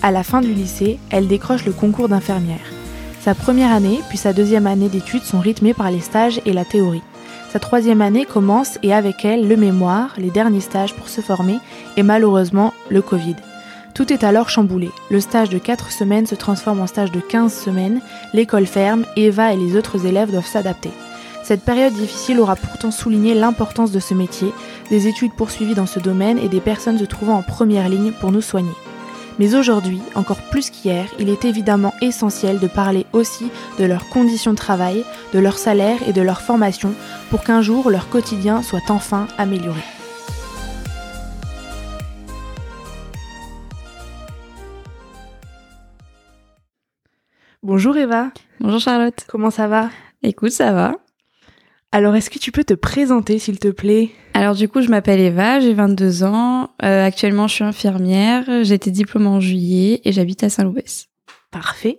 À la fin du lycée, elle décroche le concours d'infirmière. Sa première année puis sa deuxième année d'études sont rythmées par les stages et la théorie. Sa troisième année commence et avec elle le mémoire, les derniers stages pour se former et malheureusement le Covid. Tout est alors chamboulé. Le stage de 4 semaines se transforme en stage de 15 semaines, l'école ferme, Eva et les autres élèves doivent s'adapter. Cette période difficile aura pourtant souligné l'importance de ce métier, des études poursuivies dans ce domaine et des personnes se trouvant en première ligne pour nous soigner. Mais aujourd'hui, encore plus qu'hier, il est évidemment essentiel de parler aussi de leurs conditions de travail, de leur salaire et de leur formation pour qu'un jour leur quotidien soit enfin amélioré. Bonjour Eva. Bonjour Charlotte. Comment ça va? Écoute, ça va. Alors, est-ce que tu peux te présenter, s'il te plaît? Alors, du coup, je m'appelle Eva, j'ai 22 ans. Euh, actuellement, je suis infirmière. J'ai été diplômée en juillet et j'habite à Saint-Loubès. Parfait.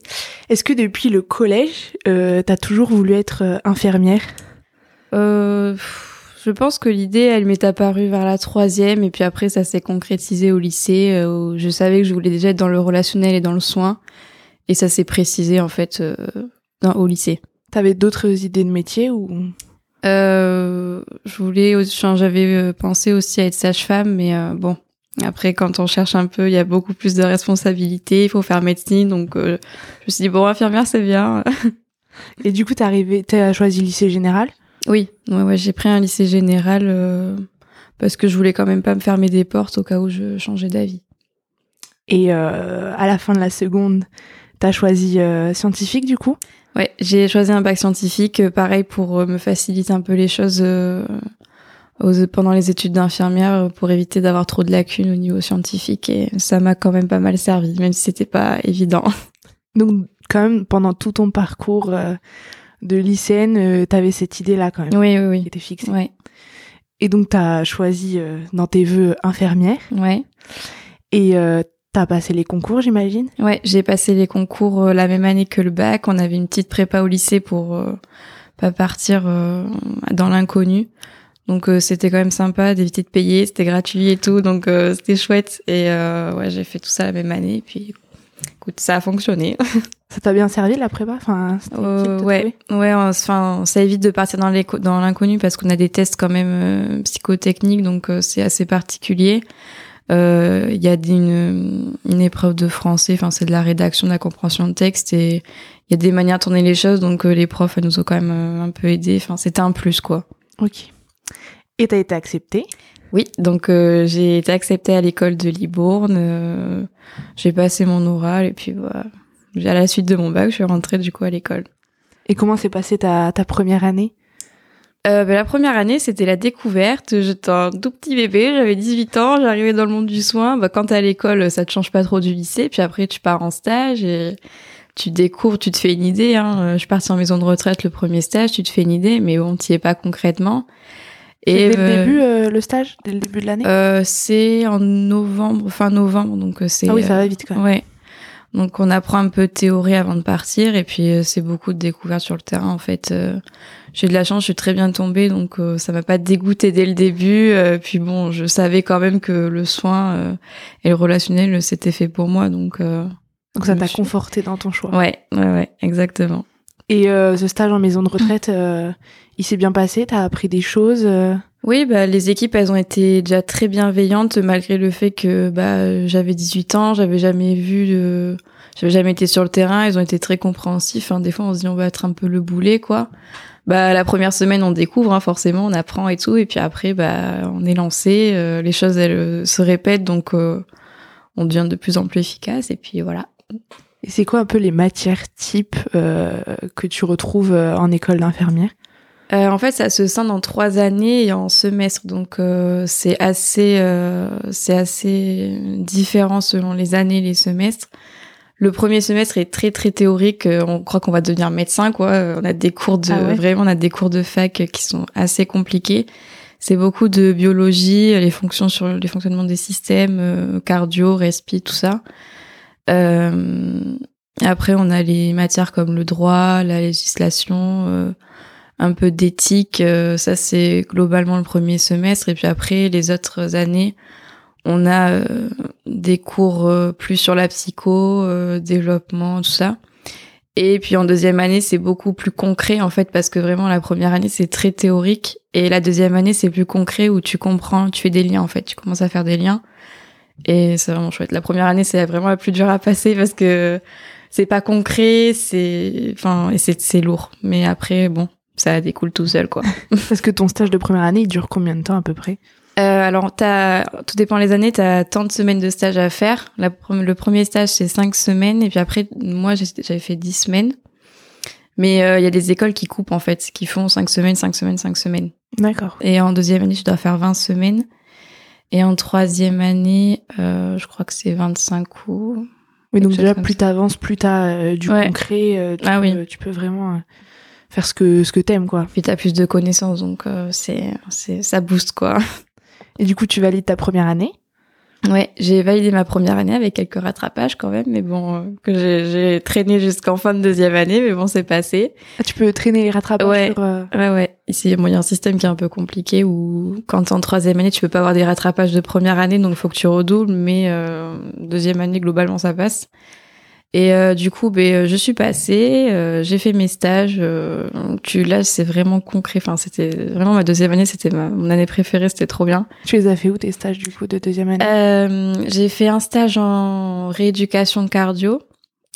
Est-ce que depuis le collège, euh, t'as toujours voulu être euh, infirmière? Euh, Je pense que l'idée, elle m'est apparue vers la troisième et puis après, ça s'est concrétisé au lycée. Euh, où je savais que je voulais déjà être dans le relationnel et dans le soin. Et ça s'est précisé, en fait, euh, dans, au lycée. T'avais d'autres idées de métier ou? Euh, je voulais, j'avais euh, pensé aussi à être sage-femme, mais euh, bon, après quand on cherche un peu, il y a beaucoup plus de responsabilités, il faut faire médecine, donc euh, je me suis dit bon, infirmière c'est bien. Et du coup, t'es arrivé, t'as choisi lycée général? Oui, ouais, ouais, j'ai pris un lycée général euh, parce que je voulais quand même pas me fermer des portes au cas où je changeais d'avis. Et euh, à la fin de la seconde, t'as choisi scientifique du coup? Ouais, j'ai choisi un bac scientifique, euh, pareil pour euh, me faciliter un peu les choses euh, aux- pendant les études d'infirmière, pour éviter d'avoir trop de lacunes au niveau scientifique. Et ça m'a quand même pas mal servi, même si c'était pas évident. Donc, quand même, pendant tout ton parcours de lycéenne, t'avais cette idée-là quand même Oui, qui oui, était fixée. oui. Ouais, Et donc, t'as choisi euh, dans tes vœux infirmière ouais. et euh, t'as passé les concours, j'imagine? Ouais, j'ai passé les concours euh, la même année que le bac. On avait une petite prépa au lycée pour euh, pas partir euh, dans l'inconnu. Donc c'était quand même sympa d'éviter de payer, c'était gratuit et tout, donc c'était chouette. Et ouais, j'ai fait tout ça la même année. Et puis, écoute, ça a fonctionné. Ça t'a bien servi la prépa? Enfin, ouais, ouais. Enfin, ça évite de partir dans l'inconnu parce qu'on a des tests quand même psychotechniques, donc c'est assez particulier. Euh, Il y a une, une épreuve de français, enfin c'est de la rédaction, de la compréhension de texte et il y a des manières de tourner les choses, donc euh, les profs elles nous ont quand même euh, un peu aidé. Enfin c'était un plus quoi. Ok. Et t'as été acceptée? Oui, donc euh, j'ai été acceptée à l'école de Libourne. euh, j'ai passé mon oral et puis voilà. À la suite de mon bac, je suis rentrée du coup à l'école. Et comment s'est passée ta, ta première année? Euh, ben, la première année, c'était la découverte. J'étais un tout petit bébé, j'avais 18 ans, j'arrivais dans le monde du soin. Bah, quand t'es à l'école, ça te change pas trop du lycée. Puis après, tu pars en stage et tu découvres, tu te fais une idée. Hein. Euh, Je suis partie en maison de retraite le premier stage, tu te fais une idée, mais bon, t'y es pas concrètement. Et dès le euh, début, euh, le stage Dès le début de l'année? Euh, c'est en novembre, fin novembre, donc euh, c'est. Ah oui, ça va vite quand même. Ouais. Donc on apprend un peu de théorie avant de partir et puis euh, c'est beaucoup de découvertes sur le terrain en fait. Euh, j'ai de la chance, je suis très bien tombée donc euh, ça m'a pas dégoûté dès le début. Euh, puis bon, je savais quand même que le soin euh, et le relationnel c'était fait pour moi donc. euh, Donc ça t'a suis- conforté dans ton choix. Ouais, ouais, ouais, exactement. Et euh, ce stage en maison de retraite, euh, il s'est bien passé? T'as appris des choses euh, Oui, bah, les équipes, elles ont été déjà très bienveillantes malgré le fait que bah, euh, j'avais 18 ans, j'avais jamais vu, de... j'avais jamais été sur le terrain. Ils ont été très compréhensifs. hein. Des fois, on se dit on va être un peu le boulet, quoi. Bah, la première semaine, on découvre, hein, forcément, on apprend et tout, et puis après, bah, on est lancé. euh, les choses, elles euh, se répètent, donc euh, on devient de plus en plus efficace, et puis voilà. Et c'est quoi un peu les matières types euh, que tu retrouves euh, en école d'infirmière? Euh, en fait, ça se scinde en trois années et en semestre, donc euh, c'est assez, euh, c'est assez différent selon les années et les semestres. le premier semestre est très très théorique. On croit qu'on va devenir médecin, quoi. On a des cours de Ah ouais vraiment, on a des cours de fac qui sont assez compliqués. C'est beaucoup de biologie, les fonctions sur les fonctionnements des systèmes, euh, cardio, respi, tout ça. Euh, après, on a les matières comme le droit, la législation, euh, un peu d'éthique. euh, ça, c'est globalement le premier semestre. Et puis après, les autres années, on a euh, des cours euh, plus sur la psycho, développement, tout ça. Et puis en deuxième année, c'est beaucoup plus concret en fait parce que vraiment la première année c'est très théorique et la deuxième année c'est plus concret où tu comprends, tu fais des liens en fait, tu commences à faire des liens et c'est vraiment chouette. La première année c'est vraiment la plus dure à passer parce que c'est pas concret, c'est enfin et c'est c'est lourd. Mais après bon, ça découle tout seul quoi. Parce que ton stage de première année, il dure combien de temps à peu près? Euh, alors, t'as, tout dépend les années, tu as tant de semaines de stage à faire. La, le premier stage, c'est cinq semaines. Et puis après, moi, j'avais fait 10 semaines. Mais euh, il y a des écoles qui coupent, en fait, qui font cinq semaines, cinq semaines, cinq semaines. D'accord. Et en deuxième année, tu dois faire 20 semaines. Et en troisième année, euh, je crois que c'est 25 ou... Oui, donc déjà, plus t'avances, plus t'as euh, du Ouais. concret. tu, Ah peux, oui. tu peux vraiment faire ce que, ce que t'aimes, quoi. Puis t'as plus de connaissances, donc euh, c'est, c'est, ça booste, quoi. Et du coup, tu valides ta première année? Ouais, j'ai validé ma première année avec quelques rattrapages quand même, mais bon, euh, que j'ai, j'ai traîné jusqu'en fin de deuxième année, mais bon, c'est passé. Ah, tu peux traîner les rattrapages Ouais. sur... euh, Ouais, ouais. Ici, bon, il y a un système qui est un peu compliqué où quand t'es en troisième année, tu peux pas avoir des rattrapages de première année, donc faut que tu redoubles, mais euh, deuxième année, globalement, ça passe. Et euh, du coup, ben, euh, je suis passée, euh, j'ai fait mes stages. Euh, tu, là, c'est vraiment concret. Enfin, c'était vraiment ma deuxième année, c'était ma, mon année préférée, c'était trop bien. Tu les as fait où tes stages, du coup, de deuxième année? Euh, j'ai fait un stage en rééducation cardio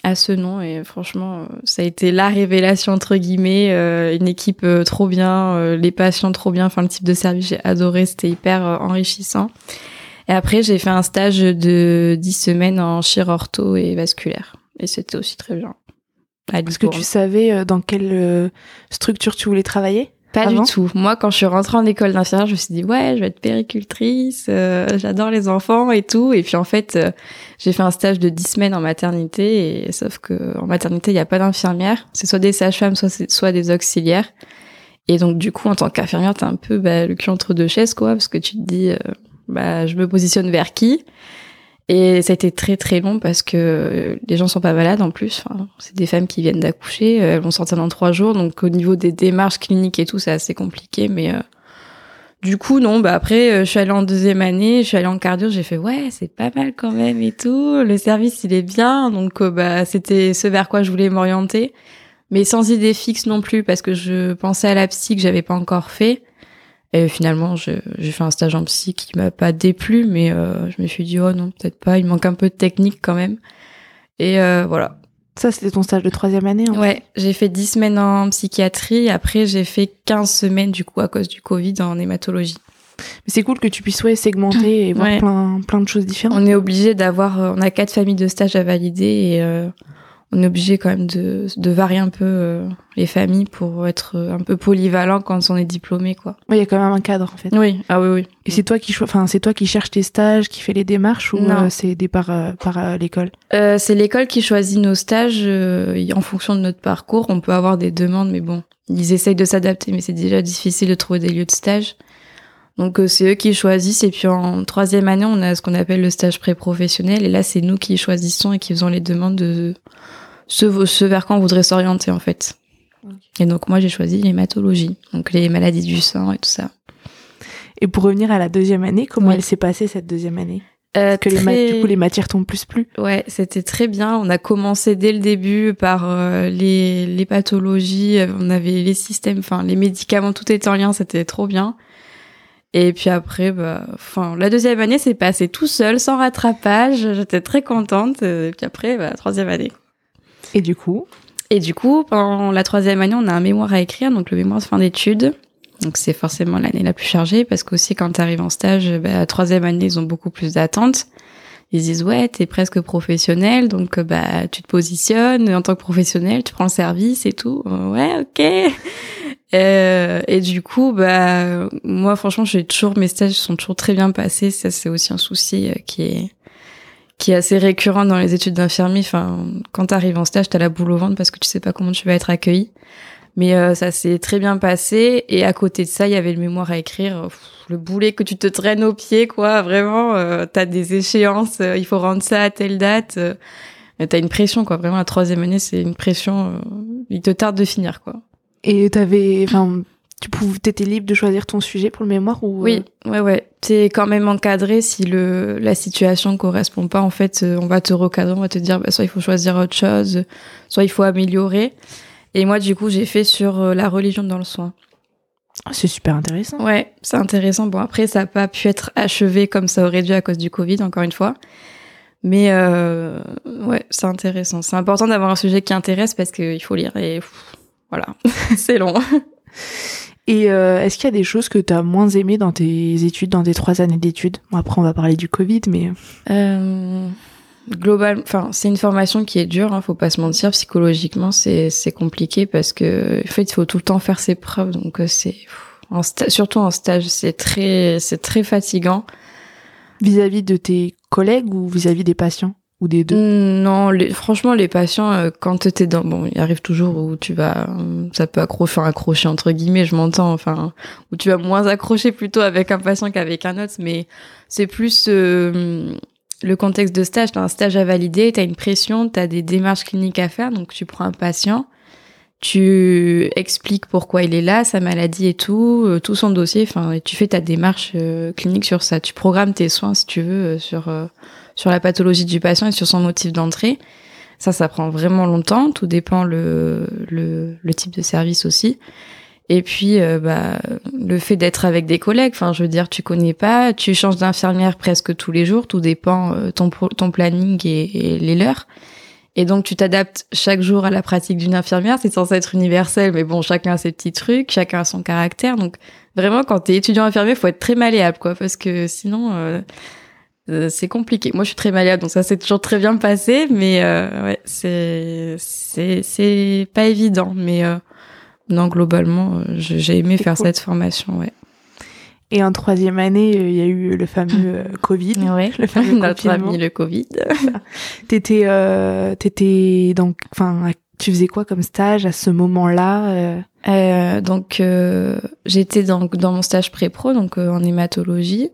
à ce nom et franchement euh, ça a été la révélation entre guillemets euh, une équipe euh, trop bien euh, les patients trop bien enfin le type de service j'ai adoré c'était hyper euh, enrichissant et après j'ai fait un stage de 10 semaines en chirurto et vasculaire et c'était aussi très bien Parce que tu savais euh, dans quelle euh, structure tu voulais travailler Pas Avant du tout. Moi, quand je suis rentrée en école d'infirmière, je me suis dit ouais, je vais être péricultrice, euh, j'adore les enfants et tout. Et puis en fait, euh, j'ai fait un stage de 10 semaines en maternité, et sauf que en maternité, il n'y a pas d'infirmière. C'est soit des sages-femmes, soit, des auxiliaires. Et donc du coup, en tant qu'infirmière, t'as un peu bah, le cul entre deux chaises, quoi, parce que tu te dis, euh, bah, je me positionne vers qui? Et ça a été très très long parce que euh, les gens sont pas malades en plus. C'est des femmes qui viennent d'accoucher, euh, elles vont sortir dans trois jours, donc au niveau des démarches cliniques et tout, c'est assez compliqué. Mais euh, du coup, non. Bah après, je suis allée en deuxième année, je suis allée en cardio, j'ai fait ouais, c'est pas mal quand même et tout. Le service, il est bien, donc bah c'était ce vers quoi je voulais m'orienter, mais sans idée fixe non plus parce que je pensais à la psy que j'avais pas encore fait. Et finalement, j'ai fait un stage en psy qui m'a pas déplu, mais euh, je me suis dit, oh non, peut-être pas, il manque un peu de technique quand même. Et euh, voilà. Ça, c'était ton stage de troisième année hein Ouais, j'ai fait 10 semaines en psychiatrie, après j'ai fait 15 semaines du coup à cause du Covid en hématologie. Mais c'est cool que tu puisses ouais, segmenter et voir Ouais. plein, plein de choses différentes. On est obligé d'avoir, euh, on a quatre familles de stages à valider et euh, on est obligé quand même de, de varier un peu euh, les familles pour être euh, un peu polyvalent quand on est diplômé, quoi. Ouais, il y a quand même un cadre, en fait. Oui, ah oui, oui. Et c'est toi qui enfin c'est toi qui cherches tes stages, qui fais les démarches ou euh, c'est aidé par par euh, l'école? C'est l'école qui choisit nos stages en fonction de notre parcours. On peut avoir des demandes, mais bon, ils essayent de s'adapter, mais c'est déjà difficile de trouver des lieux de stage. Donc c'est eux qui choisissent. Et puis en troisième année, on a ce qu'on appelle le stage pré-professionnel. Et là, c'est nous qui choisissons et qui faisons les demandes de ce, ce vers quoi on voudrait s'orienter en fait. Et donc moi, j'ai choisi l'hématologie, donc les maladies du sang et tout ça. Et pour revenir à la deuxième année, comment Oui. elle s'est passée cette deuxième année? Euh, Que les du coup les matières t'ont plus plu Ouais, c'était très bien. On a commencé dès le début par euh, les, les pathologies, euh, on avait les systèmes, enfin les médicaments, tout était en lien, c'était trop bien. Et puis après, bah, enfin, la deuxième année s'est passée tout seul, sans rattrapage. J'étais très contente. Et puis après, bah, troisième année. Et du coup, Et du coup, pendant la troisième année, on a un mémoire à écrire, donc le mémoire de fin d'études. Donc c'est forcément l'année la plus chargée parce qu'aussi quand tu arrives en stage, bah, la troisième année, ils ont beaucoup plus d'attentes. Ils se disent ouais, t'es presque professionnel, donc euh, bah tu te positionnes en tant que professionnel, tu prends le service et tout. Euh, Ouais, ok. Euh, et du coup, bah moi franchement, j'ai toujours mes stages sont toujours très bien passés. Ça c'est aussi un souci euh, qui est qui est assez récurrent dans les études d'infirmier. Enfin, quand tu arrives en stage, tu as la boule au ventre parce que tu sais pas comment tu vas être accueilli. Mais euh, ça s'est très bien passé. Et à côté de ça, il y avait le mémoire à écrire. le boulet que tu te traînes au pied, quoi. Vraiment, euh, tu as des échéances. Euh, il faut rendre ça à telle date. Euh, tu as une pression, quoi. Vraiment, la troisième année, c'est une pression. il te tarde de finir, quoi. Et t'avais, enfin, tu pouvais, t'étais libre de choisir ton sujet pour le mémoire ou Oui, ouais, ouais. T'es quand même encadré si le la situation correspond pas. En fait, on va te recadrer, on va te dire, bah, soit il faut choisir autre chose, soit il faut améliorer. Et moi, du coup, j'ai fait sur euh, la religion dans le soin. Ah, c'est super intéressant. Ouais, c'est intéressant. Bon, après, ça n'a pas pu être achevé comme ça aurait dû à cause du Covid, encore une fois. Mais euh, ouais, c'est intéressant. C'est important d'avoir un sujet qui intéresse parce qu'il faut lire. Et voilà, c'est long. Et euh, est-ce qu'il y a des choses que tu as moins aimées dans tes études, dans tes trois années d'études? Bon, Après, on va parler du Covid, mais... Euh, global, enfin, c'est une formation qui est dure, hein, faut pas se mentir. Psychologiquement, c'est c'est compliqué parce que en fait, il faut tout le temps faire ses preuves, donc euh, c'est en surtout en stage, c'est très c'est très fatigant. Vis-à-vis de tes collègues ou vis-à-vis des patients? Des deux? Non, franchement, les patients, euh, quand t'es dans, bon, il arrive toujours où tu vas, ça peut accrocher, accrocher entre guillemets, je m'entends, enfin, où tu vas moins accrocher plutôt avec un patient qu'avec un autre, mais c'est plus euh, le contexte de stage, tu as un stage à valider, tu as une pression, tu as des démarches cliniques à faire, donc tu prends un patient, tu expliques pourquoi il est là, sa maladie et tout, euh, tout son dossier, enfin, et tu fais ta démarche euh, clinique sur ça. Tu programmes tes soins, si tu veux, euh, sur, sur la pathologie du patient et sur son motif d'entrée. Ça, ça prend vraiment longtemps, tout dépend le, le, le type de service aussi. Et puis, euh, bah, le fait d'être avec des collègues, enfin, je veux dire, tu connais pas, tu changes d'infirmière presque tous les jours, tout dépend euh, ton ton planning et, les leurs. Et donc, tu t'adaptes chaque jour à la pratique d'une infirmière. C'est censé être universel, mais bon, chacun a ses petits trucs, chacun a son caractère. Donc, vraiment, quand t'es étudiant infirmier, faut être très malléable, quoi, parce que sinon, euh, c'est compliqué. Moi, je suis très malléable, donc ça s'est toujours très bien passé, mais ouais, c'est c'est c'est pas évident, mais non, globalement, euh, j'ai aimé faire cette formation, ouais. Et en troisième année, euh, il y a eu le fameux euh, Covid. Ouais, le fameux notre ami le Covid. t'étais, euh, t'étais donc, enfin, tu faisais quoi comme stage à ce moment-là euh, Donc, j'étais dans, dans mon stage pré-pro, donc en hématologie.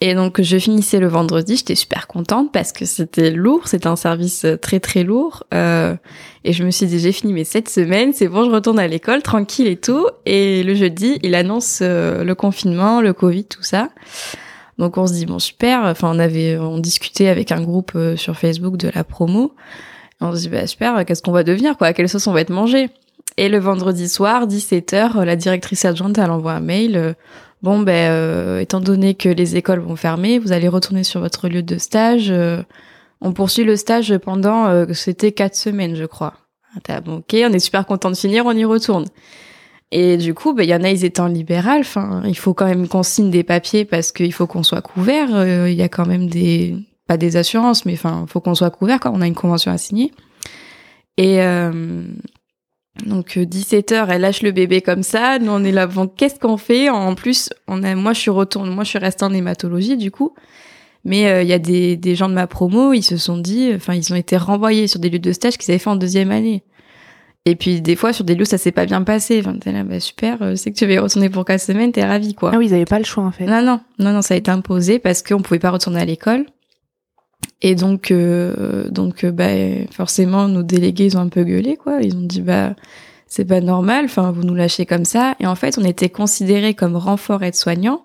Et donc je finissais le vendredi, j'étais super contente parce que c'était lourd, c'était un service euh, très très lourd. Euh, et je me suis dit j'ai fini mes sept semaines, c'est bon, je retourne à l'école tranquille et tout. Et le jeudi, il annonce euh, le confinement, le Covid, tout ça. Donc on se dit bon super. Enfin on avait on discutait avec un groupe euh, sur Facebook de la promo. on se dit bah super, qu'est-ce qu'on va devenir quoi? À quelle sauce on va être mangé Et le vendredi soir, 17h, la directrice adjointe elle envoie un mail bon ben euh, étant donné que les écoles vont fermer, vous allez retourner sur votre lieu de stage. Euh, on poursuit le stage pendant euh, c'était quatre semaines, je crois. Ah, bon, ok, on est super content de finir, on y retourne. Et du coup, ben, il y en a, ils étaient en libéral. Enfin, il faut quand même qu'on signe des papiers parce qu'il faut qu'on soit couvert. Il y a quand même des, pas des assurances, mais enfin, faut qu'on soit couvert quand on a une convention à signer. Et, donc 17h, euh, elle lâche le bébé comme ça. Nous on est là, bon, qu'est-ce qu'on fait? En plus, on a, moi je suis retourne, moi je suis restée en hématologie du coup. Mais euh, il y a des, des gens de ma promo, ils se sont dit, enfin ils ont été renvoyés sur des lieux de stage qu'ils avaient fait en deuxième année. Et puis des fois sur des lieux ça s'est pas bien passé. Enfin t'es là, bah super, euh, c'est que tu vas y retourner pour quatre semaines, t'es ravi quoi. Ah oui, ils avaient pas le choix en fait. Non non non non, ça a été imposé parce qu'on pouvait pas retourner à l'école. Et donc, euh, donc euh, bah, forcément, nos délégués, ils ont un peu gueulé, quoi. Ils ont dit, bah, c'est pas normal, enfin, vous nous lâchez comme ça. Et en fait, on était considérés comme renfort aide-soignant,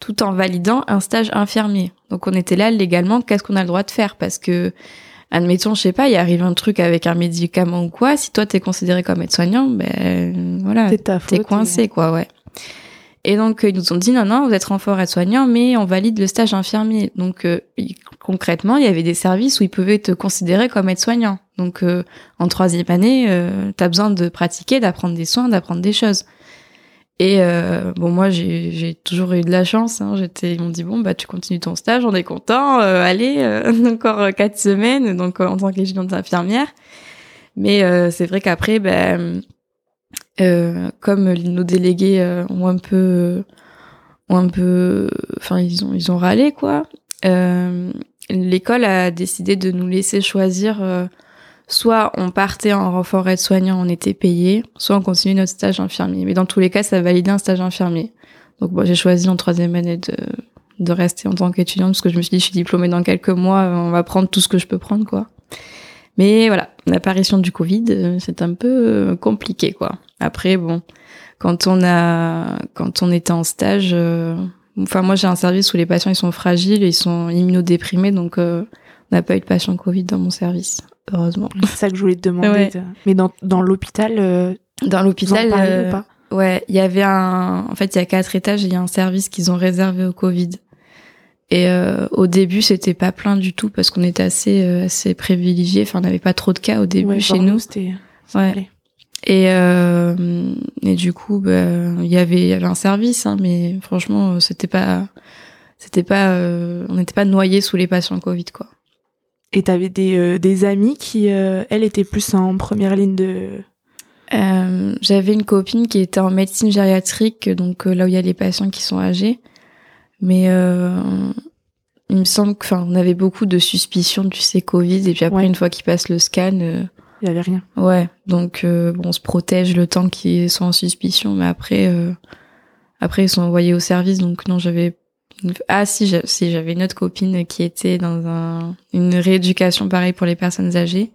tout en validant un stage infirmier. Donc, on était là légalement, qu'est-ce qu'on a le droit de faire? Parce que, admettons, je sais pas, il arrive un truc avec un médicament ou quoi, si toi, t'es considéré comme aide-soignant, ben, voilà, t'es coincé, quoi, ouais. Et donc, ils nous ont dit, non, non, vous êtes renfort aide-soignant, mais on valide le stage infirmier. Donc, euh, concrètement, il y avait des services où ils pouvaient te considérer comme aide-soignant. Donc, euh, en troisième année, euh, tu besoin de pratiquer, d'apprendre des soins, d'apprendre des choses. Et euh, bon, moi, j'ai toujours eu de la chance. Hein. J'étais, ils m'ont dit bon, bah tu continues ton stage, on est content. allez, encore quatre semaines, donc en tant qu'étudiante infirmière. Mais c'est vrai qu'après, ben euh, comme nos délégués euh, ont un peu, ont un peu, enfin ils ont ils ont râlé quoi. Euh, l'école a décidé de nous laisser choisir. euh, soit on partait en renfort aide-soignant, on était payé, soit on continuait notre stage infirmier. Mais dans tous les cas, ça validait un stage infirmier. Donc bon, j'ai choisi en troisième année de, de rester en tant qu'étudiante parce que je me suis dit, je suis diplômée dans quelques mois, on va prendre tout ce que je peux prendre, quoi. Mais voilà, l'apparition du Covid, euh, c'est un peu euh, compliqué, quoi. Après, bon, quand on a, quand on était en stage, euh, enfin moi j'ai un service où les patients ils sont fragiles, ils sont immunodéprimés, donc euh, on n'a pas eu de patients Covid dans mon service, heureusement. C'est ça que je voulais te demander. Ouais. de- Mais dans, l'hôpital, euh, Dans l'hôpital, euh, ou pas? ouais, il y avait un, en fait il y a quatre étages, et il y a un service qu'ils ont réservé au Covid. Et euh, au début, c'était pas plein du tout parce qu'on était assez euh, assez privilégiés. Enfin, on n'avait pas trop de cas au début Ouais, chez nous. c'était. Ouais. Et, euh, et du coup, bah, il y avait, il y avait un service, hein, mais franchement, c'était pas, c'était pas, euh, on n'était pas noyés sous les patients Covid, quoi. Et t'avais des, euh, des amis qui, euh, elle, était plus en première ligne de. Euh, J'avais une copine qui était en médecine gériatrique, donc euh, là où il y a les patients qui sont âgés, mais euh, il me semble que, enfin, on avait beaucoup de suspicions, tu sais, Covid, et puis après, Ouais. une fois qu'ils passent le scan, euh, Il y avait rien. Ouais, donc euh, bon, on se protège le temps qu'ils sont en suspicion, mais après, euh, après ils sont envoyés au service, donc non, j'avais ah si, si j'avais une autre copine qui était dans un, une rééducation pareil pour les personnes âgées,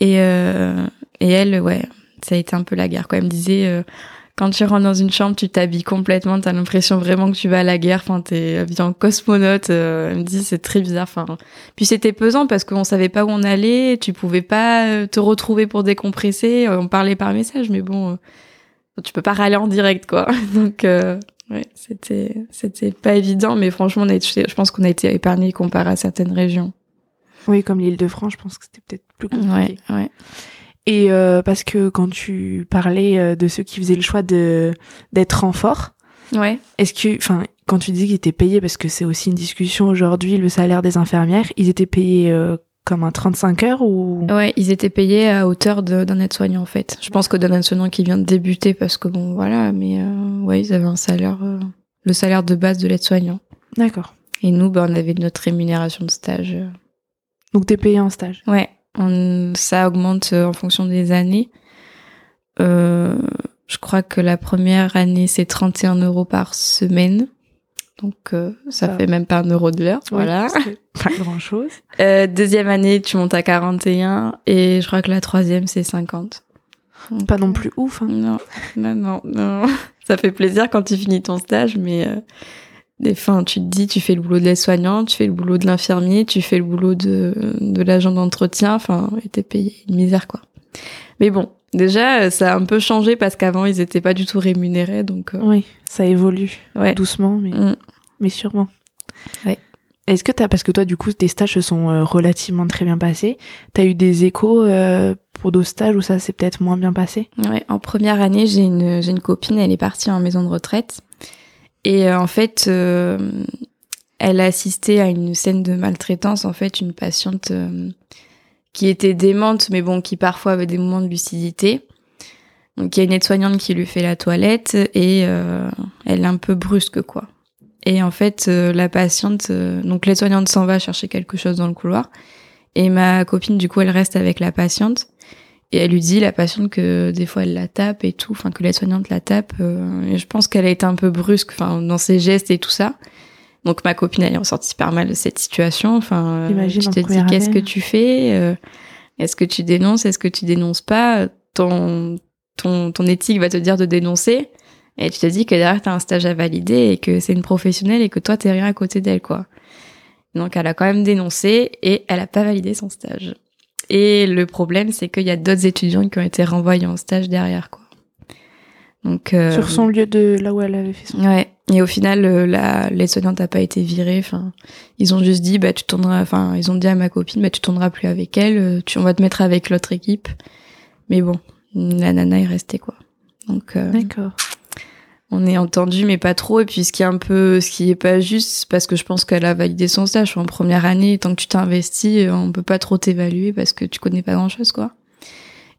et euh, et elle, ouais, ça a été un peu la guerre. Quoi, elle me disait. Quand tu rentres dans une chambre, tu t'habilles complètement, t'as l'impression vraiment que tu vas à la guerre, enfin t'es habillé en cosmonaute. euh, elle me dit c'est très bizarre. Enfin, puis c'était pesant parce qu'on savait pas où on allait, tu pouvais pas euh, te retrouver pour décompresser. euh, On parlait par message, mais bon, euh, tu peux pas râler en direct, quoi. Donc, euh, ouais, c'était c'était pas évident, mais franchement, on a été, je pense qu'on a été épargné comparé à certaines régions. Oui, comme l'île de France, je pense que c'était peut-être plus compliqué. Ouais, ouais. Et euh, parce que quand tu parlais euh, de ceux qui faisaient le choix de d'être renfort, Ouais. est-ce que, enfin, quand tu dis qu'ils étaient payés, parce que c'est aussi une discussion aujourd'hui, le salaire des infirmières, ils étaient payés euh, comme un 35 heures ou? Ouais, ils étaient payés à hauteur d'un aide-soignant en fait. Je pense que d'un aide-soignant qui vient de débuter parce que bon voilà, mais euh, ouais, ils avaient un salaire, euh, le salaire de base de l'aide-soignant. D'accord. Et nous, bah, on avait notre rémunération de stage. Donc t'es payé en stage. Ouais, on, ça augmente euh, en fonction des années. Euh, je crois que la première année c'est 31 euros par semaine. Donc euh, ça Ça- fait même pas un euro de l'heure, voilà. Pas grand chose. Euh, deuxième année, tu montes à 41 et je crois que la troisième c'est 50. Donc, Pas non plus ouf. Hein. Non, non, non, non. Ça fait plaisir quand tu finis ton stage, mais fins, tu te dis, tu fais le boulot de l'aide-soignant, tu fais le boulot de l'infirmier, tu fais le boulot de, de l'agent d'entretien, enfin, et t'es payé une misère, quoi. Mais bon, déjà, euh, ça a un peu changé parce qu'avant, ils étaient pas du tout rémunérés, donc, euh, Oui, ça évolue ouais. doucement, mais, Mm. mais sûrement. Ouais. Est-ce que t'as, parce que toi, du coup, tes stages se sont euh, relativement très bien passés, t'as eu des échos euh, pour d'autres stages où ça s'est peut-être moins bien passé? Ouais, en première année, j'ai une, j'ai une copine, elle est partie en maison de retraite. Et euh, en fait, euh, elle a assisté à une scène de maltraitance. En fait, une patiente euh, qui était démente, mais bon, qui parfois avait des moments de lucidité. Donc, il y a une aide-soignante qui lui fait la toilette et euh, elle est un peu brusque, quoi. Et en fait, euh, la patiente, euh, donc l'aide-soignante s'en va chercher quelque chose dans le couloir. Et ma copine, du coup, elle reste avec la patiente. Et elle lui dit, la patiente, que des fois elle la tape et tout, enfin que l'aide-soignante la tape. euh, et je pense qu'elle a été un peu brusque, enfin dans ses gestes et tout ça. Donc ma copine, elle est ressortie super mal de cette situation. Enfin, euh, tu te dis, qu'est-ce que année. tu fais Euh, Est-ce que tu dénonces Est-ce que tu dénonces pas ton, ton, ton éthique va te dire de dénoncer. Et tu te dis que derrière, t'as un stage à valider et que c'est une professionnelle et que toi, t'es rien à côté d'elle, quoi. Donc, elle a quand même dénoncé et elle a pas validé son stage. Et le problème, c'est qu'il y a d'autres étudiants qui ont été renvoyés en stage derrière, quoi. Donc, euh, Sur son lieu de là où elle avait fait son. Ouais. Et au final, euh, la l'aide-soignante n'a pas été virée. Enfin, ils ont juste dit, bah tu tourneras. Enfin, ils ont dit à ma copine, bah tu tourneras plus avec elle. euh, Tu, on va te mettre avec l'autre équipe. Mais bon, la nana est restée quoi. Donc, euh, D'accord. On est entendu, mais pas trop. Et puis, ce qui est un peu, ce qui est pas juste, parce que je pense qu'elle a validé son stage en première année. Tant que tu t'investis, euh, on peut pas trop t'évaluer parce que tu connais pas grand chose, quoi.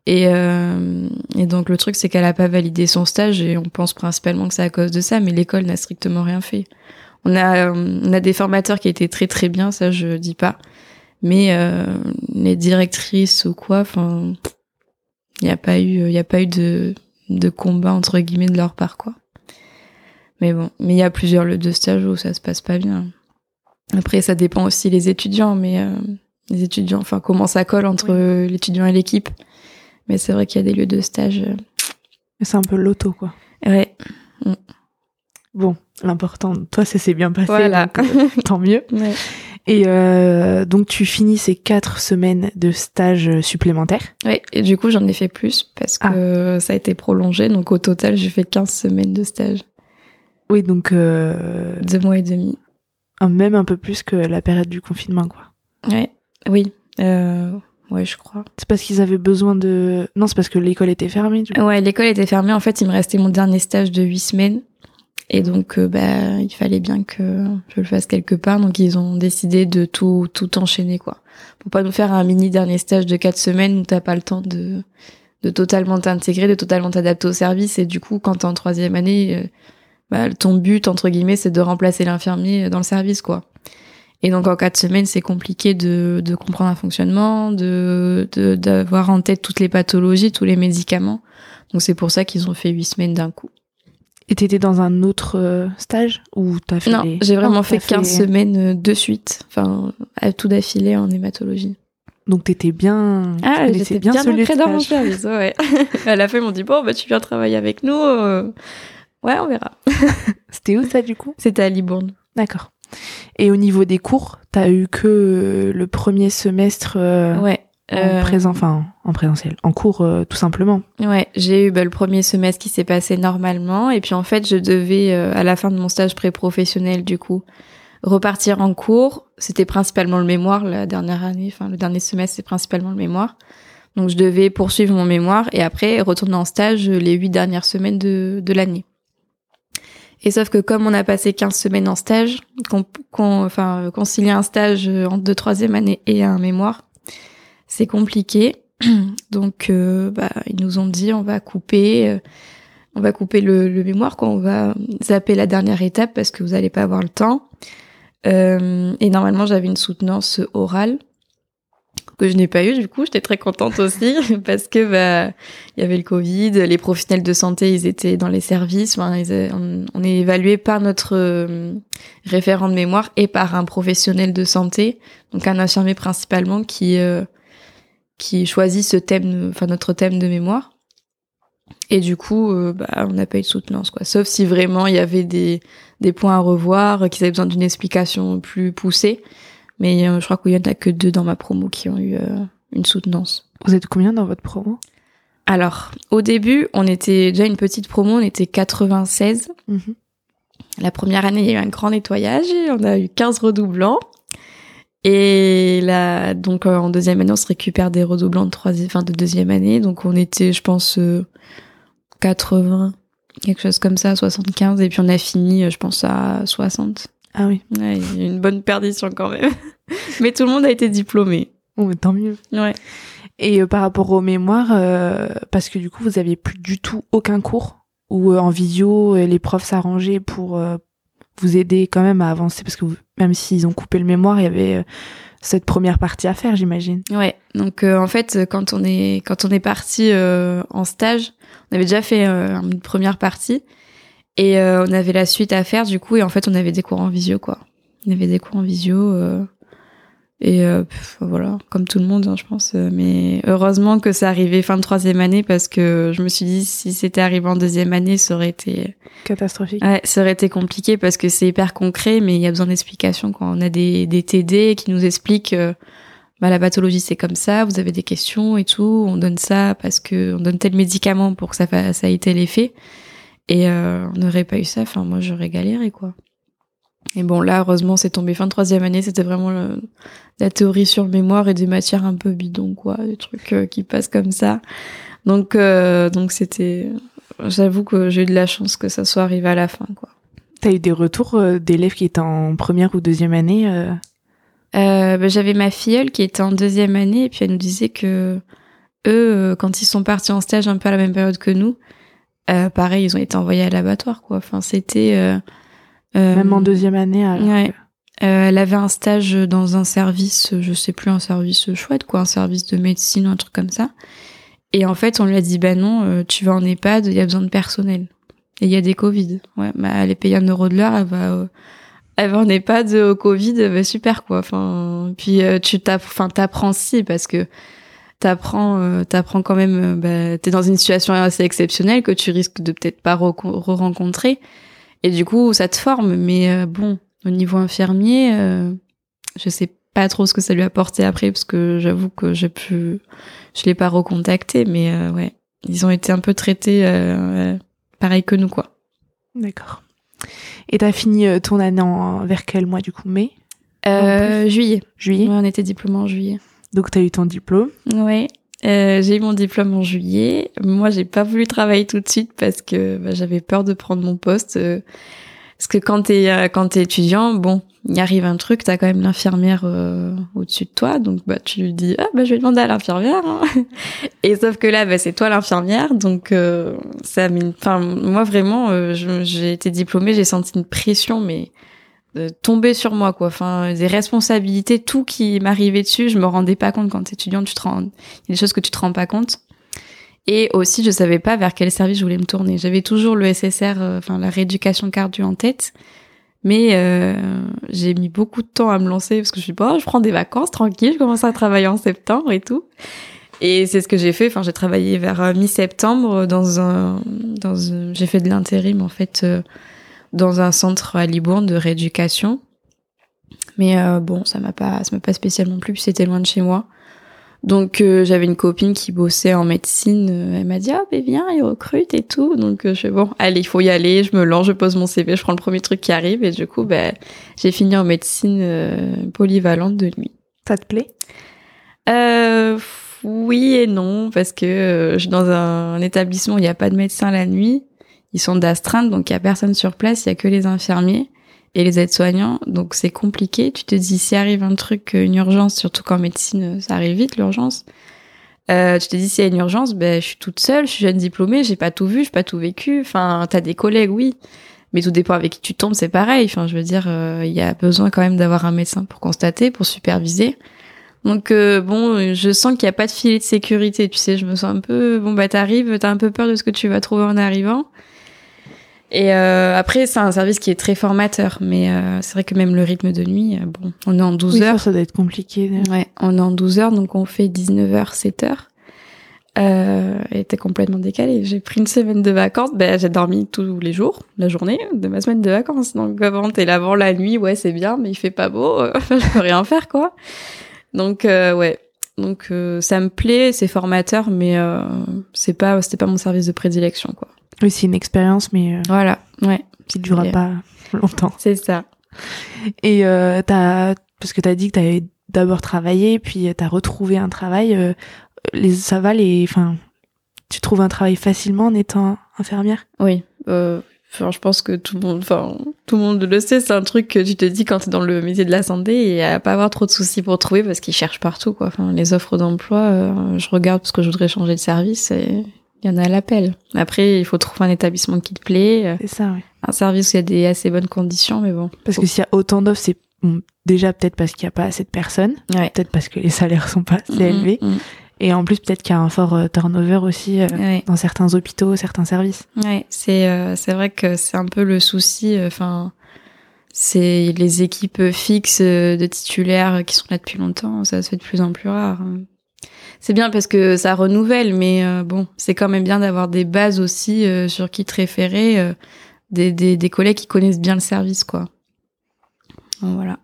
Et, euh, et donc le truc c'est qu'elle a pas validé son stage et on pense principalement que c'est à cause de ça, mais l'école n'a strictement rien fait. On a, on a des formateurs qui étaient très très bien, ça je dis pas. Mais euh, les directrices ou quoi, enfin, il n'y a pas eu, il y a pas eu de, de combat entre guillemets de leur part, quoi. Mais bon, mais il y a plusieurs lieux de stage où ça se passe pas bien. Après, ça dépend aussi les étudiants, mais euh, les étudiants, enfin, comment ça colle entre l'étudiant et l'équipe. Mais c'est vrai qu'il y a des lieux de stage. Euh, c'est un peu l'auto, quoi. Ouais. Mm. Bon, l'important, toi, ça s'est bien passé. Voilà. Euh, tant mieux. Et euh, donc, tu finis ces quatre semaines de stage supplémentaires. Oui, et du coup, j'en ai fait plus parce que ah. ça a été prolongé. Donc, au total, j'ai fait 15 semaines de stage. Oui, donc. Euh, Deux mois et demi. Même un peu plus que la période du confinement, quoi. Ouais, oui. Euh, ouais, je crois. C'est parce qu'ils avaient besoin de. Non, c'est parce que l'école était fermée. Du coup. Ouais, l'école était fermée. En fait, il me restait mon dernier stage de huit semaines. Et donc, euh, bah, il fallait bien que je le fasse quelque part. Donc, ils ont décidé de tout, tout enchaîner, quoi. Pour pas nous faire un mini dernier stage de quatre semaines où t'as pas le temps de, de totalement t'intégrer, de totalement t'adapter au service. Et du coup, quand t'es en troisième année, euh, bah, ton but, entre guillemets, c'est de remplacer l'infirmier dans le service, quoi. Et donc en quatre semaines, c'est compliqué de, de, comprendre un fonctionnement, de d'avoir en tête toutes les pathologies, tous les médicaments. Donc c'est pour ça qu'ils ont fait huit semaines d'un coup. Et t'étais dans un autre euh, stage ou t'as fait Non, j'ai vraiment fait 15 semaines euh, de suite, enfin tout d'affilée en hématologie. Donc t'étais bien, ah, j'étais bien, bien dans mon service, ouais. à la fin, ils m'ont dit bon, bah tu viens travailler avec nous. Euh. Ouais, on verra. C'était où ça du coup? C'était à Libourne. D'accord. Et au niveau des cours, t'as eu que euh, le premier semestre euh, ouais. en euh, présent, enfin en présentiel, en cours tout simplement. Ouais, j'ai eu bah, le premier semestre qui s'est passé normalement, et puis en fait, je devais à la fin de mon stage pré-professionnel du coup repartir en cours. C'était principalement le mémoire la dernière année, enfin le dernier semestre c'est principalement le mémoire. Donc je devais poursuivre mon mémoire et après retourner en stage les huit dernières semaines de, de l'année. Et sauf que comme on a passé 15 semaines en stage, qu'on, enfin, concilier un stage entre deux troisième année et un mémoire, c'est compliqué. Donc, euh, bah, ils nous ont dit on va couper, euh, on va couper le, mémoire, quoi. On va zapper la dernière étape parce que vous n'allez pas avoir le temps. Euh, et normalement, j'avais une soutenance orale que je n'ai pas eu du coup j'étais très contente aussi parce que bah il y avait le Covid les professionnels de santé ils étaient dans les services on, est évalué par notre euh, référent de mémoire et par un professionnel de santé donc un infirmier principalement qui euh, qui choisit ce thème enfin notre thème de mémoire. Et du coup euh, bah on n'a pas eu de soutenance quoi. Sauf si vraiment il y avait des des points à revoir qu'ils avaient besoin d'une explication plus poussée mais euh, je crois qu'il y en a que deux dans ma promo qui ont eu euh, une soutenance. Vous êtes combien dans votre promo? Alors, au début, on était déjà une petite promo, on était 96. Mhm. La première année, il y a eu un grand nettoyage, on a eu 15 redoublants. Et là, donc euh, en deuxième année, on se récupère des redoublants de troisième, de deuxième année. Donc on était, je pense, 80, quelque chose comme ça, 75. Et puis on a fini, je pense, à 60. Ah oui. Ouais, il y a une bonne perdition quand même. mais tout le monde a été diplômé. Oh, tant mieux. Ouais. Et euh, par rapport aux mémoires, euh, parce que du coup, vous aviez plus du tout aucun cours ou euh, en visio, les profs s'arrangeaient pour vous aider quand même à avancer, parce que même s'ils ont coupé le mémoire, il y avait cette première partie à faire, j'imagine. Ouais. Donc en fait, quand on est quand on est parti en stage, on avait déjà fait une première partie. Et euh, on avait la suite à faire du coup et en fait on avait des cours en visio quoi. On avait des cours en visio euh, et euh, voilà comme tout le monde hein, je pense. Mais heureusement que ça arrivait fin de troisième année parce que je me suis dit si c'était arrivé en deuxième année ça aurait été catastrophique. Ouais ça aurait été compliqué parce que c'est hyper concret mais il y a besoin d'explications quand on a des, des TD qui nous expliquent bah, la pathologie c'est comme ça, vous avez des questions et tout, on donne ça parce que on donne tel médicament pour que ça, ça ait tel effet. Et euh, on n'aurait pas eu ça, enfin moi j'aurais galéré quoi. Et bon là heureusement c'est tombé fin de troisième année, c'était vraiment la théorie sur mémoire et des matières un peu bidons quoi, des trucs euh, qui passent comme ça. Donc euh, donc c'était, j'avoue que j'ai eu de la chance que ça soit arrivé à la fin quoi. T'as eu des retours d'élèves qui étaient en première ou deuxième année bah, J'avais ma filleule qui était en deuxième année et puis elle nous disait que eux, quand ils sont partis en stage un peu à la même période que nous, euh, pareil, ils ont été envoyés à l'abattoir, quoi. Enfin, c'était, euh, Même en deuxième année. Ouais. elle avait un stage dans un service, je sais plus, un service chouette, quoi, un service de médecine ou un truc comme ça. Et en fait, on lui a dit, bah non, tu vas en EHPAD, il y a besoin de personnel. Et il y a des Covid. Ouais, bah, elle est payée un euro de l'heure, elle va, elle va en EHPAD au Covid, bah, super quoi. Enfin, puis tu t'apprends, enfin t'apprends si parce que t'apprends euh, t'apprends quand même euh, bah, t'es dans une situation assez exceptionnelle que tu risques de peut-être pas re-rencontrer. Et du coup ça te forme. Mais euh, bon au niveau infirmier je sais pas trop ce que ça lui a apporté après parce que j'avoue que j'ai pu je l'ai pas recontacté mais ouais ils ont été un peu traités pareil que nous quoi. D'accord. Et t'as fini ton année en vers quel mois du coup? Mai? Juillet. Juillet? On était diplômé en juillet donc, tu as eu ton diplôme Oui. Euh, j'ai eu mon diplôme en juillet. Moi, j'ai pas voulu travailler tout de suite parce que bah, j'avais peur de prendre mon poste. Euh, parce que quand t'es euh, quand t'es étudiant, bon, il arrive un truc, t'as quand même l'infirmière euh, au-dessus de toi, donc bah tu lui dis ah bah je vais demander à l'infirmière. Hein. Et sauf que là, bah c'est toi l'infirmière, donc ça, enfin moi vraiment, j'ai été diplômée, j'ai senti une pression, mais tomber sur moi quoi. Enfin des responsabilités tout qui m'arrivait dessus je me rendais pas compte. Quand t'es étudiante tu te rends il y a des choses que tu te rends pas compte. Et aussi je savais pas vers quel service je voulais me tourner. J'avais toujours le SSR euh, enfin la rééducation cardio en tête. Mais euh, j'ai mis beaucoup de temps à me lancer parce que je suis pas je prends des vacances tranquille je commence à travailler en septembre et tout. Et c'est ce que j'ai fait. Enfin j'ai travaillé vers euh, mi-septembre dans un dans j'ai fait de l'intérim en fait dans un centre à Libourne de rééducation. Mais euh, bon, ça m'a pas, ça m'a pas spécialement plu, puis c'était loin de chez moi. Donc euh, j'avais une copine qui bossait en médecine. Euh, elle m'a dit ah ben viens, ils recrutent et tout. Donc je fais bon, allez, il faut y aller. Je me lance, je pose mon CV, je prends le premier truc qui arrive et du coup ben j'ai fini en médecine polyvalente de nuit. Ça te plaît? Oui et non parce que je suis dans un, un établissement où il n'y a pas de médecin la nuit ils sont d'astreinte, donc il y a personne sur place, il y a que les infirmiers et les aides-soignants, donc c'est compliqué. Tu te dis, s'il arrive un truc, une urgence, surtout qu'en médecine, ça arrive vite, l'urgence. Euh, tu te dis, s'il y a une urgence, ben, je suis toute seule, je suis jeune diplômée, j'ai pas tout vu, j'ai pas tout vécu. Enfin, t'as des collègues, oui. Mais tout dépend avec qui tu tombes, c'est pareil. Enfin, je veux dire, euh, il y a besoin quand même d'avoir un médecin pour constater, pour superviser. Donc euh, bon, je sens qu'il n'y a pas de filet de sécurité, tu sais, je me sens un peu, bon bah t'arrives, t'as un peu peur de ce que tu vas trouver en arrivant. Et euh, après, c'est un service qui est très formateur, mais euh, c'est vrai que même le rythme de nuit, euh, bon, on est en 12 heures. Ça, doit être compliqué. Ouais, on est en 12 heures, donc on fait 19h, 7h. Euh, et t'es complètement décalé. J'ai pris une semaine de vacances, ben j'ai dormi tous les jours, la journée de ma semaine de vacances. Donc avant t'es là avant la nuit, ouais c'est bien, mais il fait pas beau, je peux rien faire quoi. Donc ouais, donc ça me plaît, c'est formateur, mais c'est pas c'était pas mon service de prédilection quoi. Oui, c'est une expérience, mais euh, voilà, ouais, qui ne durera pas longtemps. C'est ça. Et euh, as, parce que tu as dit que tu avais d'abord travaillé, puis tu as retrouvé un travail. Euh, les, ça va, les, enfin, tu trouves un travail facilement en étant infirmière? Oui. Euh, je pense que tout le monde, enfin, tout le monde le sait. C'est un truc que tu te dis quand tu es dans le métier de la santé et à pas avoir trop de soucis pour trouver parce qu'ils cherchent partout, quoi. Enfin, les offres d'emploi, euh, je regarde parce que je voudrais changer de service et il y en a à l'appel. Après, il faut trouver un établissement qui te plaît. Euh, c'est ça, oui. Un service où il y a des assez bonnes conditions, mais bon. Parce que s'il y a autant d'offres, c'est déjà peut-être parce qu'il n'y a pas assez de personnes. Peut-être parce que les salaires sont pas assez mm-hmm, élevés. Mm-hmm. Et en plus, peut-être qu'il y a un fort euh, turnover aussi euh, dans certains hôpitaux, certains services. Ouais, c'est c'est vrai que c'est un peu le souci. Enfin, c'est les équipes fixes de titulaires qui sont là depuis longtemps. Ça se fait de plus en plus rare c'est bien parce que ça renouvelle, mais euh, bon, c'est quand même bien d'avoir des bases aussi euh, sur qui te référer, euh, des, des, des, collègues qui connaissent bien le service, quoi. voilà.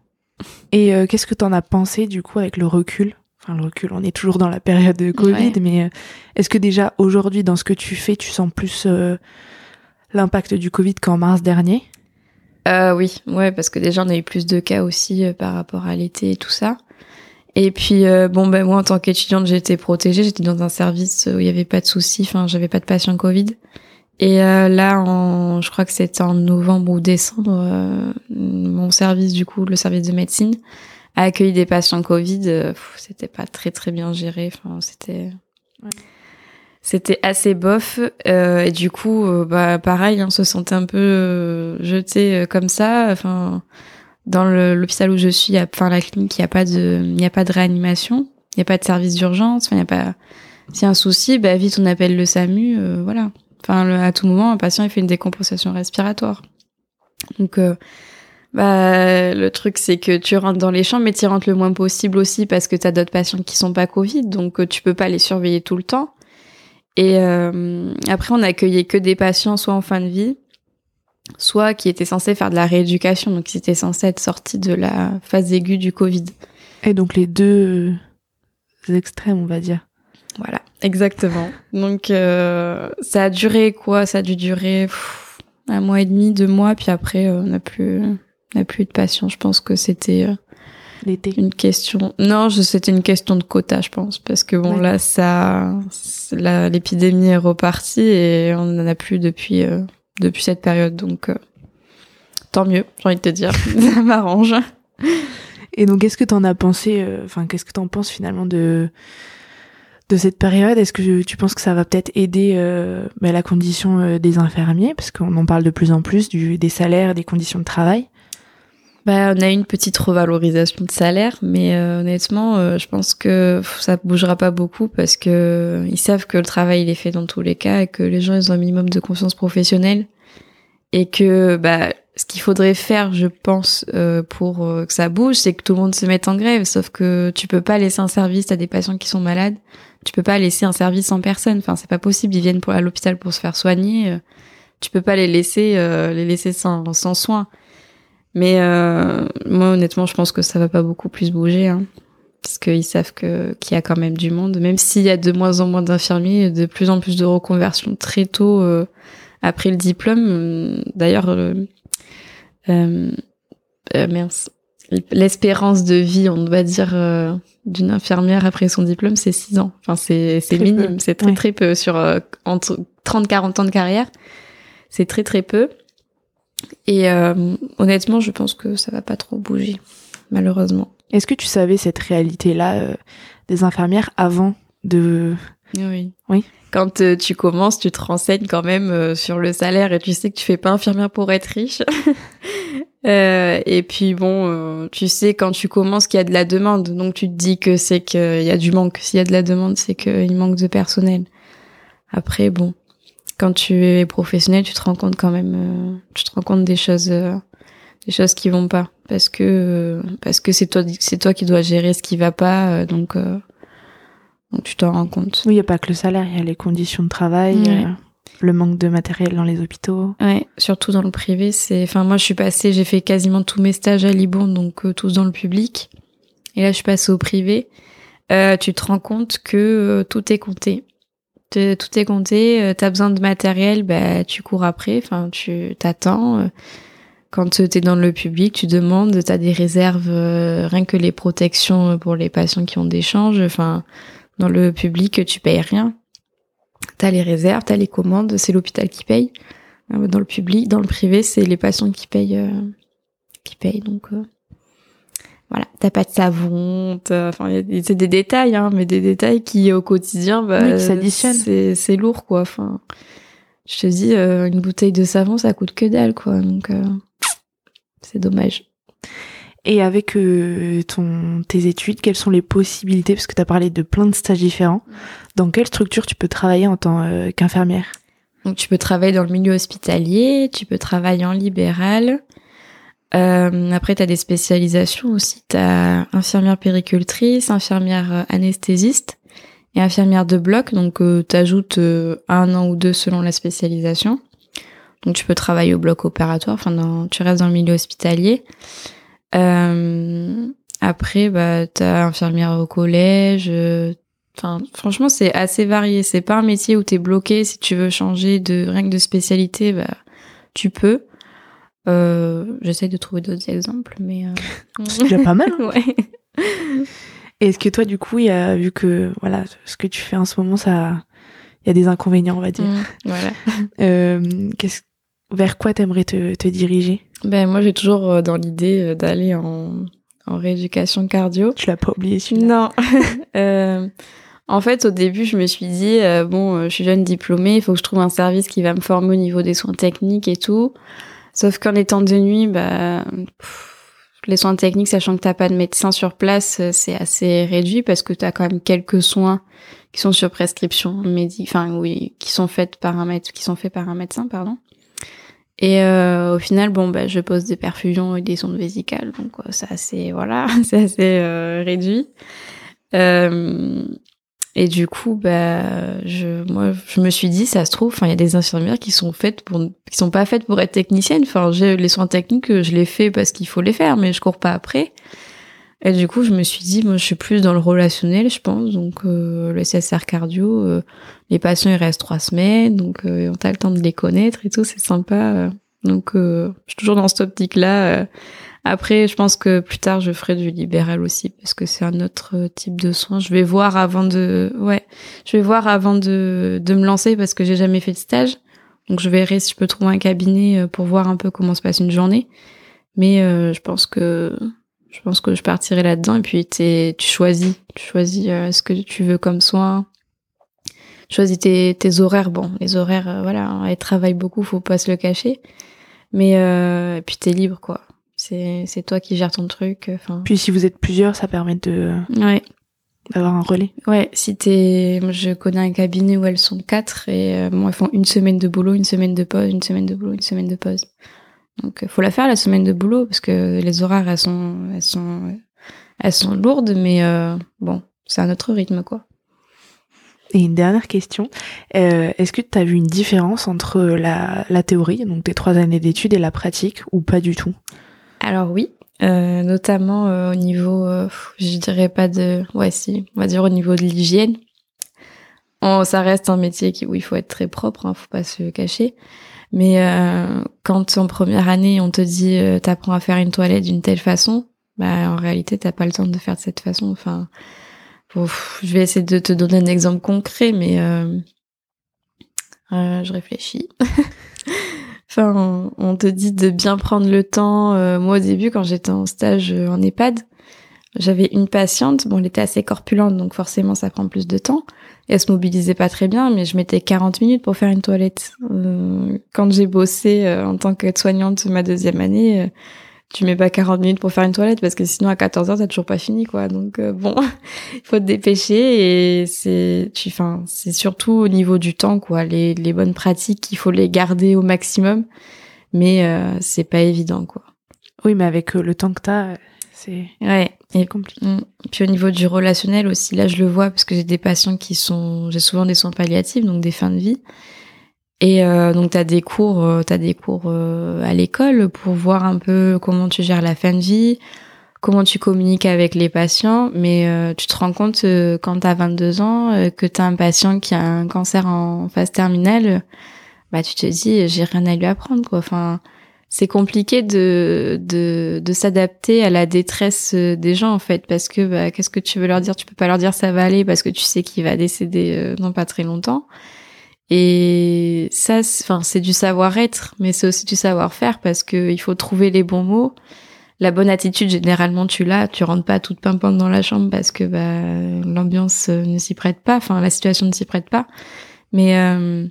Et qu'est-ce que tu en as pensé du coup avec le recul? Enfin, le recul, on est toujours dans la période de Covid, mais est-ce que déjà aujourd'hui, dans ce que tu fais, tu sens plus l'impact du Covid qu'en mars dernier? Oui, ouais, parce que déjà on a eu plus de cas aussi par rapport à l'été et tout ça. Et puis euh, bon ben moi en tant qu'étudiante j'étais protégée, j'étais dans un service où il y avait pas de soucis, enfin j'avais pas de patients Covid. Et euh, là en je crois que c'était en novembre ou décembre euh, mon service du coup le service de médecine a accueilli des patients Covid, c'était pas très très bien géré, enfin c'était c'était assez bof. Euh, et du coup euh, bah pareil hein, on se sentait un peu euh, jeté comme ça. Enfin dans l'hôpital où je suis enfin la clinique il y a pas de il n'y a pas de réanimation il n'y a pas de service d'urgence enfin il a pas s'il y a un souci bah vite on appelle le SAMU voilà enfin à tout moment un patient il fait une décompensation respiratoire donc bah, le truc, c'est que tu rentres dans les chambres, mais tu rentres le moins possible aussi parce que tu as d'autres patients qui sont pas Covid, donc tu peux pas les surveiller tout le temps. Et euh, après, on n'accueillait que des patients soit en fin de vie, soit qui étaient censés faire de la rééducation, donc ils étaient censés être sortis de la phase aiguë du Covid. Et donc les deux extrêmes, on va dire. Voilà, exactement. Donc euh, ça a duré quoi? Ça a dû durer un mois et demi, deux mois, puis après euh, on n'a plus, on n'a plus de patients. Je pense que c'était L'été. Une question. Non, c'était une question de quota, je pense, parce que bon là, ça, l'épidémie est repartie et on n'en a plus depuis euh, depuis cette période, donc euh, tant mieux. J'ai envie de te dire, ça m'arrange. Et donc, qu'est-ce que t'en as pensé euh, Enfin, qu'est-ce que t'en penses finalement de de cette période? Est-ce que tu penses que ça va peut-être aider bah, la condition des infirmiers, parce qu'on en parle de plus en plus du, des salaires, des conditions de travail bah, on a une petite revalorisation de salaire, mais euh, honnêtement, euh, je pense que ça bougera pas beaucoup parce que ils savent que le travail il est fait dans tous les cas et que les gens ils ont un minimum de confiance professionnelle et que bah ce qu'il faudrait faire, je pense, euh, pour que ça bouge, c'est que tout le monde se mette en grève. Sauf que tu peux pas laisser un service à des patients qui sont malades. Tu peux pas laisser un service sans personne. Enfin, c'est pas possible. Ils viennent pour, à l'hôpital pour se faire soigner. Tu peux pas les laisser, les laisser sans, sans soins. Mais euh, moi, honnêtement, je pense que ça va pas beaucoup plus bouger, hein, parce qu'ils savent que qu'il y a quand même du monde, même s'il y a de moins en moins d'infirmiers, de plus en plus de reconversions très tôt euh, après le diplôme. D'ailleurs, euh, euh, l'espérance de vie, on va dire, d'une infirmière après son diplôme, c'est 6 ans. Enfin, c'est c'est minime, c'est très très peu sur entre 30-40 ans de carrière. C'est très très peu. Et euh, honnêtement, je pense que ça va pas trop bouger, malheureusement. Est-ce que tu savais cette réalité-là euh, des infirmières avant de... Oui. Oui. Quand euh, tu commences, tu te renseignes quand même sur le salaire et tu sais que tu fais pas infirmière pour être riche. et puis bon, tu sais quand tu commences qu'il y a de la demande, donc tu te dis que c'est qu'il y a du manque. S'il y a de la demande, c'est qu'il manque de personnel. Après, bon, quand tu es professionnel, tu te rends compte quand même, euh, tu te rends compte des choses, euh, des choses qui vont pas, parce que euh, parce que c'est toi, c'est toi qui dois gérer ce qui va pas, donc donc tu t'en rends compte. Oui, il y a pas que le salaire, il y a les conditions de travail. le manque de matériel dans les hôpitaux. Ouais, surtout dans le privé, c'est. Enfin, moi, je suis passée, j'ai fait quasiment tous mes stages à Liban, donc tous dans le public. Et là, je suis passée au privé. tu te rends compte que tout est compté tout est compté, euh, t'as besoin de matériel, bah tu cours après, enfin tu t'attends. Euh. Quand t'es dans le public, tu demandes, t'as des réserves, euh, rien que les protections pour les patients qui ont des changes. Enfin, dans le public, tu payes rien. T'as les réserves, t'as les commandes, c'est l'hôpital qui paye. Dans le public, dans le privé, c'est les patients qui payent, qui payent. Donc voilà, t'as pas de savon, enfin c'est des détails, hein, mais des détails qui au quotidien, bah, c'est c'est lourd quoi. Enfin, je te dis, euh, une bouteille de savon, ça coûte que dalle quoi, donc euh, c'est dommage. Et avec euh, ton tes études, quelles sont les possibilités? Parce que tu as parlé de plein de stages différents. Dans quelle structure tu peux travailler en tant qu'infirmière? Donc tu peux travailler dans le milieu hospitalier, tu peux travailler en libéral. Euh, après, tu as des spécialisations aussi. Tu as infirmière péricultrice, infirmière euh, anesthésiste et infirmière de bloc. Donc, euh, tu ajoutes euh, un an ou deux selon la spécialisation. Donc, tu peux travailler au bloc opératoire. Enfin, tu restes dans le milieu hospitalier. après, bah, tu as infirmière au collège. Enfin, franchement, c'est assez varié. C'est pas un métier où tu es bloqué. Si tu veux changer de règle de spécialité, bah, tu peux. Euh, J'essaie de trouver d'autres exemples, mais euh... c'est déjà pas mal. Hein. ouais. Est-ce que toi, du coup, il y a vu que voilà, ce que tu fais en ce moment, ça, il y a des inconvénients, on va dire. Mmh, voilà. euh, vers quoi t'aimerais te, te diriger? Ben moi, j'ai toujours euh, dans l'idée euh, d'aller en, en rééducation cardio. Tu l'as pas oublié celui-là? Non. En fait, au début, je me suis dit, euh, bon, euh, je suis jeune diplômée, il faut que je trouve un service qui va me former au niveau des soins techniques et tout. Sauf qu'en étant de nuit, bah, les soins techniques, sachant que t'as pas de médecin sur place, euh, c'est assez réduit parce que t'as quand même quelques soins qui sont sur prescription médicale, enfin oui, qui sont faites par un médecin, qui sont faits par un médecin, pardon. Et euh, au final, bon, bah, je pose des perfusions et des sondes vésicales, donc c'est assez, voilà, c'est assez réduit. Euh, et du coup, bah, je, moi, je me suis dit, ça se trouve, enfin, il y a des infirmières qui sont faites pour, qui sont pas faites pour être techniciennes. Enfin, j'ai les soins techniques, je les fais parce qu'il faut les faire, mais je cours pas après. Et du coup, je me suis dit, moi, je suis plus dans le relationnel, je pense. Donc, euh, le SSR cardio, euh, les patients, ils restent trois semaines, donc euh, on a le temps de les connaître et tout, c'est sympa. donc, je suis toujours dans cette optique-là après, je pense que plus tard, je ferai du libéral aussi parce que c'est un autre euh, type de soin. Je vais voir avant de, ouais, je vais voir avant de, de me lancer parce que j'ai jamais fait de stage. Donc, je verrai si je peux trouver un cabinet euh, pour voir un peu comment se passe une journée. Mais euh, je pense que je pense que je partirai là-dedans et puis tu choisis, tu choisis ce que tu veux comme soin. Tu choisis tes, horaires. Bon, les horaires, voilà, elles travaillent beaucoup, faut pas se le cacher. Mais et puis t'es libre, quoi. C'est toi qui gères ton truc. Enfin. Puis si vous êtes plusieurs, ça permet de ouais. d'avoir un relais. Ouais, si t'es, je connais un cabinet où elles sont quatre et euh, bon, elles font une semaine de boulot, une semaine de pause, une semaine de boulot, une semaine de pause. Donc faut la faire la semaine de boulot parce que les horaires elles sont elles sont elles sont lourdes, mais euh, bon, c'est un autre rythme quoi. Et une dernière question, euh, est-ce que tu as vu une différence entre la, la théorie, donc tes trois années d'études, et la pratique, ou pas du tout? Alors oui, euh, notamment euh, au niveau, euh, je dirais pas de, ouais si, on va dire au niveau de l'hygiène. ça reste un métier qui, où il faut être très propre, hein, faut pas se cacher. Mais quand en première année on te dit t'apprends à faire une toilette d'une telle façon, bah en réalité t'as pas le temps de faire de cette façon. Enfin, je vais essayer de te donner un exemple concret, mais je réfléchis. Enfin, on te dit de bien prendre le temps. Euh, moi, au début, quand j'étais en stage euh, en EHPAD, j'avais une patiente. Bon, elle était assez corpulente, donc forcément, ça prend plus de temps. elle se mobilisait pas très bien, mais je mettais 40 minutes pour faire une toilette. Euh, quand j'ai bossé en tant qu'aide-soignante ma deuxième année, tu mets pas 40 minutes pour faire une toilette parce que sinon à 14 heures t'as toujours pas fini quoi. Donc euh, bon il faut te dépêcher et c'est tu enfin c'est surtout au niveau du temps quoi. Les, les bonnes pratiques il faut les garder au maximum mais euh, c'est pas évident quoi. Oui mais avec euh, le temps que t'as c'est ouais. et compliqué. mm. puis au niveau du relationnel aussi là je le vois parce que j'ai des patients qui sont j'ai souvent des soins palliatifs donc des fins de vie et euh, donc, tu as des cours, euh, as des cours euh, à l'école pour voir un peu comment tu gères la fin de vie, comment tu communiques avec les patients. Mais euh, tu te rends compte quand tu as 22 ans que tu as un patient qui a un cancer en phase terminale, bah tu te dis j'ai rien à lui apprendre quoi. Enfin, c'est compliqué de de, de s'adapter à la détresse des gens en fait parce que bah, qu'est-ce que tu veux leur dire? Tu peux pas leur dire ça va aller parce que tu sais qu'il va décéder dans pas très longtemps. Et ça, c'est du savoir-être, mais c'est aussi du savoir-faire parce que il faut trouver les bons mots. La bonne attitude, généralement, tu l'as. Tu rentres pas toute pimpante dans la chambre parce que bah, l'ambiance ne s'y prête pas. Enfin, la situation ne s'y prête pas. Mais euh,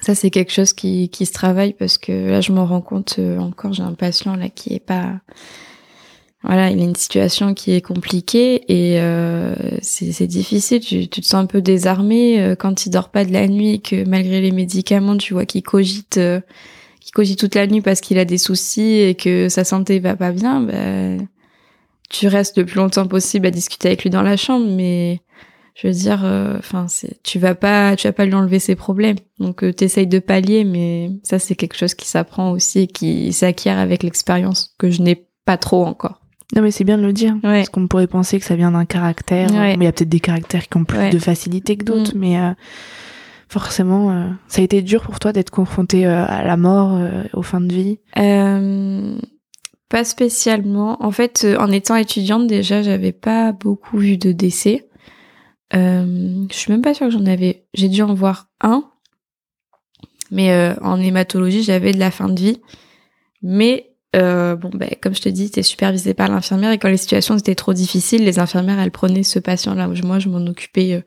ça, c'est quelque chose qui, qui se travaille parce que là, je m'en rends compte euh, encore. J'ai un patient là qui est pas voilà, il a une situation qui est compliquée et euh, c'est difficile. Tu, tu, te sens un peu désarmé euh, quand il dort pas de la nuit et que malgré les médicaments, tu vois qu'il cogite, euh, qu'il cogite toute la nuit parce qu'il a des soucis et que sa santé va pas bien. Bah, tu restes le plus longtemps possible à discuter avec lui dans la chambre, mais je veux dire, euh, enfin, tu vas pas, tu vas pas lui enlever ses problèmes. Donc, t'essayes de pallier, mais ça, c'est quelque chose qui s'apprend aussi et qui s'acquiert avec l'expérience que je n'ai pas trop encore. Non, mais c'est bien de le dire. Parce qu'on pourrait penser que ça vient d'un caractère. Mais il y a peut-être des caractères qui ont plus de facilité que d'autres. Mm. Mais euh, forcément, euh, ça a été dur pour toi d'être confronté euh, à la mort, aux fins de vie? Pas spécialement. En fait, en étant étudiante, déjà, j'avais pas beaucoup vu de décès. je suis même pas sûre que j'en avais. J'ai dû en voir un. Mais en hématologie, j'avais de la fin de vie. Mais euh, bon, ben, comme je te dis, t'es supervisé par l'infirmière et quand les situations étaient trop difficiles, les infirmières, elles prenaient ce patient-là. Moi, je m'en occupais. Euh,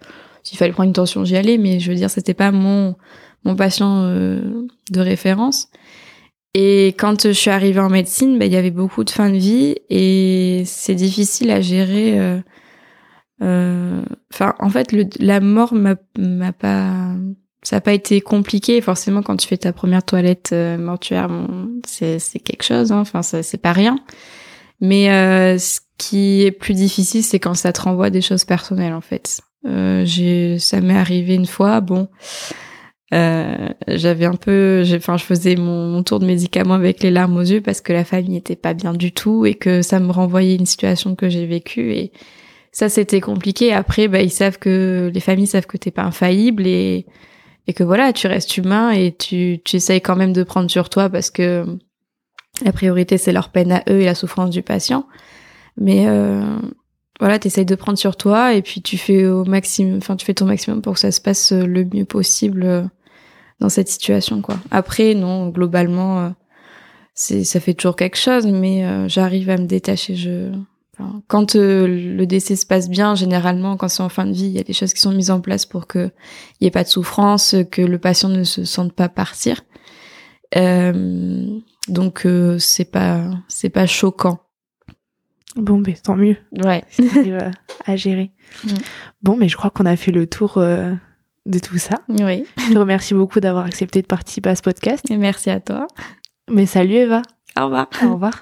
s'il fallait prendre une tension, j'y allais, mais je veux dire, c'était pas mon mon patient euh, de référence. Et quand je suis arrivée en médecine, ben, il y avait beaucoup de fin de vie et c'est difficile à gérer. Euh, euh, enfin, en fait, le, la mort m'a pas ça n'a pas été compliqué. Forcément, quand tu fais ta première toilette euh, mortuaire, c'est, quelque chose. Hein. Enfin, c'est pas rien. Mais euh, ce qui est plus difficile, c'est quand ça te renvoie des choses personnelles, en fait. Euh, ça m'est arrivé une fois. Bon, euh, j'avais un peu, enfin, je faisais mon, mon, tour de médicaments avec les larmes aux yeux parce que la famille était pas bien du tout et que ça me renvoyait une situation que j'ai vécue et ça c'était compliqué. Après, bah, ils savent que les familles savent que t'es pas infaillible et et que voilà, tu restes humain et tu, tu essayes quand même de prendre sur toi parce que la priorité c'est leur peine à eux et la souffrance du patient. Mais euh, voilà, tu essayes de prendre sur toi et puis tu fais au maximum, enfin tu fais ton maximum pour que ça se passe le mieux possible euh, dans cette situation quoi. Après non, globalement euh, c'est ça fait toujours quelque chose mais euh, j'arrive à me détacher, je quand euh, le décès se passe bien, généralement, quand c'est en fin de vie, il y a des choses qui sont mises en place pour que il n'y ait pas de souffrance, que le patient ne se sente pas partir. Euh, donc euh, c'est pas c'est pas choquant. Bon, mais tant mieux. Ouais. à gérer. Bon, mais je crois qu'on a fait le tour de tout ça. Oui. Je te remercie beaucoup d'avoir accepté de participer à ce podcast. Et merci à toi. Mais salut Eva. Au revoir. Au revoir.